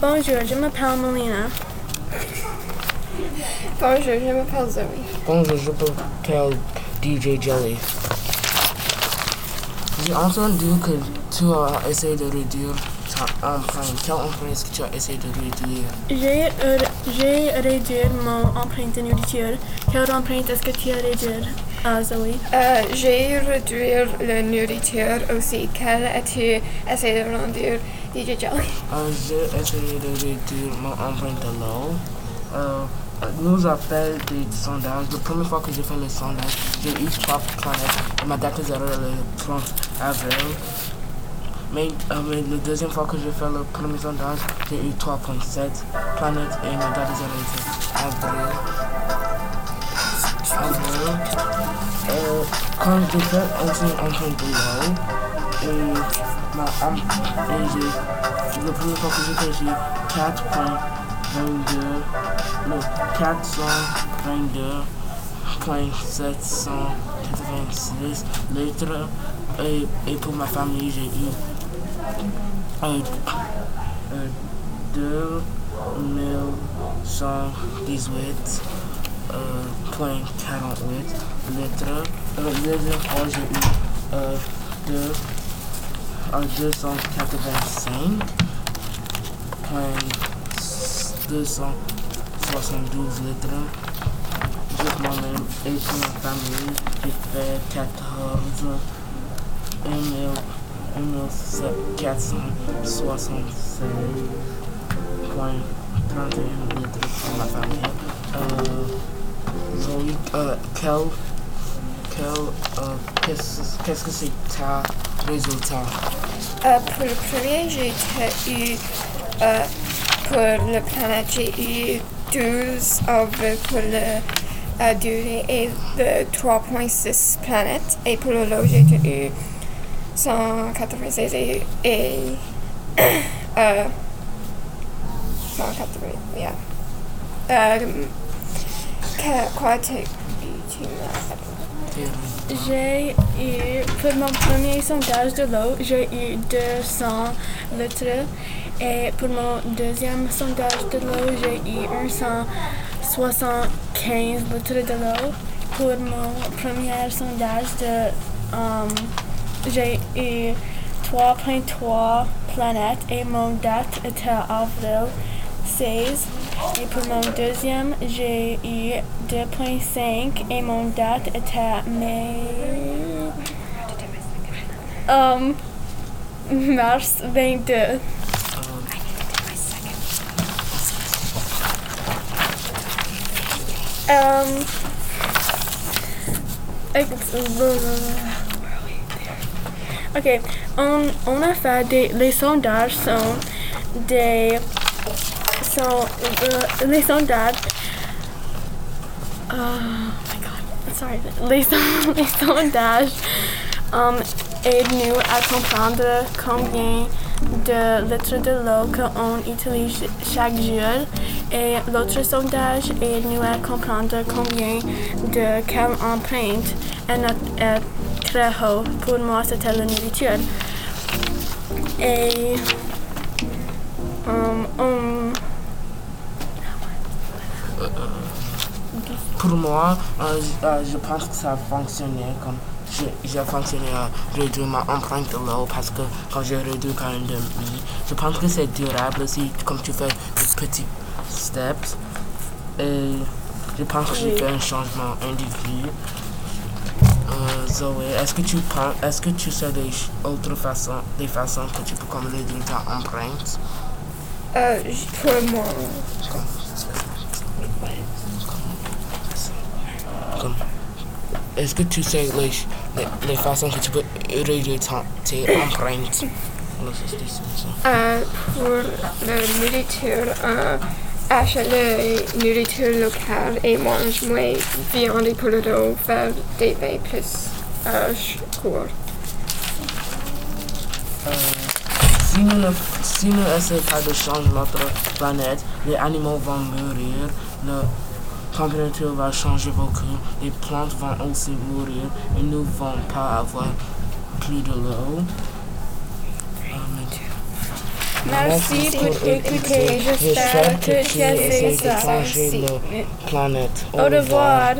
Bonjour, je m'appelle Melina. Bonjour, je m'appelle Zoe. Bonjour, je m'appelle DJ Jelly. J'ai entendu que tu as essayé de réduire ta empreinte. Quelle empreinte est-ce que tu as essayé de réduire J'ai euh, réduit mon empreinte de nourriture. Quelle empreinte est-ce que tu as réduit, euh, Zoe? Euh, J'ai réduit la nourriture aussi. Quelle as-tu essayé de rendre DJ Jelly? Euh, J'ai essayé de réduire mon empreinte de l'eau. Euh, nous avons fait des sondages. La première fois que j'ai fait le sondage, j'ai eu trois planètes. Et ma date de zéro est le 30 avril. Mais, euh, mais la deuxième fois que j'ai fait le premier sondage, j'ai eu 3.7 planètes et ma date de zéro était avril. Avril. Euh, quand j'ai fait aussi empreinte de l'eau, et ma em- et j'ai la première fois que j'ai fait, j'ai 4.22 le 422.786 litres. Et, et pour ma famille j'ai eu euh, euh, 2118 euh, point 48 Euh, la deuxième fois j'ai eu euh, deux, euh, 285 point 272 litres. Juste moi-même et ma famille, j'ai fait 14 476.31 litres pour ma famille. Euh, quel, quel, euh, qu'est-ce que c'est ta résultat? Euh, pour le premier, j'ai eu, euh, pour la planète, j'ai eu 12 avril pour la durée et le 3.6 planètes. Et pour le lot, j'ai eu 196 et, et euh, 180, yeah. Euh, J'ai eu, pour mon premier sondage de l'eau, j'ai eu 200 litres. Et pour mon deuxième sondage de l'eau, j'ai eu 175 litres de l'eau. Pour mon premier sondage de, um, j'ai eu 3.3 planètes et mon date était avril 16. Et pour mon deuxième, j'ai eu 2.5 et mon date était mai... Um, mars 22. Um, Ok, on, on a fait des, les sondages sont des sont euh, les sondages oh my god sorry les, son- les sondages um, aident-nous à comprendre combien de litres de l'eau qu'on utilise chaque jour et l'autre sondage aide-nous à comprendre combien de quelle empreinte est, notre- est très haut. Pour moi, c'était la nourriture. Et um, um, Pour moi, euh, euh, je pense que ça a fonctionné comme j'ai- fonctionné à réduire ma empreinte de l'eau parce que quand j'ai réduit quand même demi, je pense que c'est durable aussi comme tu fais des petits steps. Et je pense que j'ai fait un changement individuel. Euh, Zoé, est-ce que tu penses, est-ce que tu sais des autres façons, des façons que tu peux comme réduire ta empreinte? Euh, j- pour moi, Comme, est-ce que tu sais les, ch- les, les façons que tu peux réduire ta, tes empreintes? Voilà, c'est- c'est- c'est ça. euh, pour la nourriture, euh, achète la nourriture locale et mange moins viande et pour le dos, faire des vins plus euh, ch- courts. Euh, si nous ne si nous essayons pas de changer notre planète, les animaux vont mourir, la température va changer beaucoup, les plantes vont aussi mourir et nous ne vont pas avoir plus de l'eau. Mais- Merci pour écouter. J'espère que tu as aimé ça. planète. Au revoir.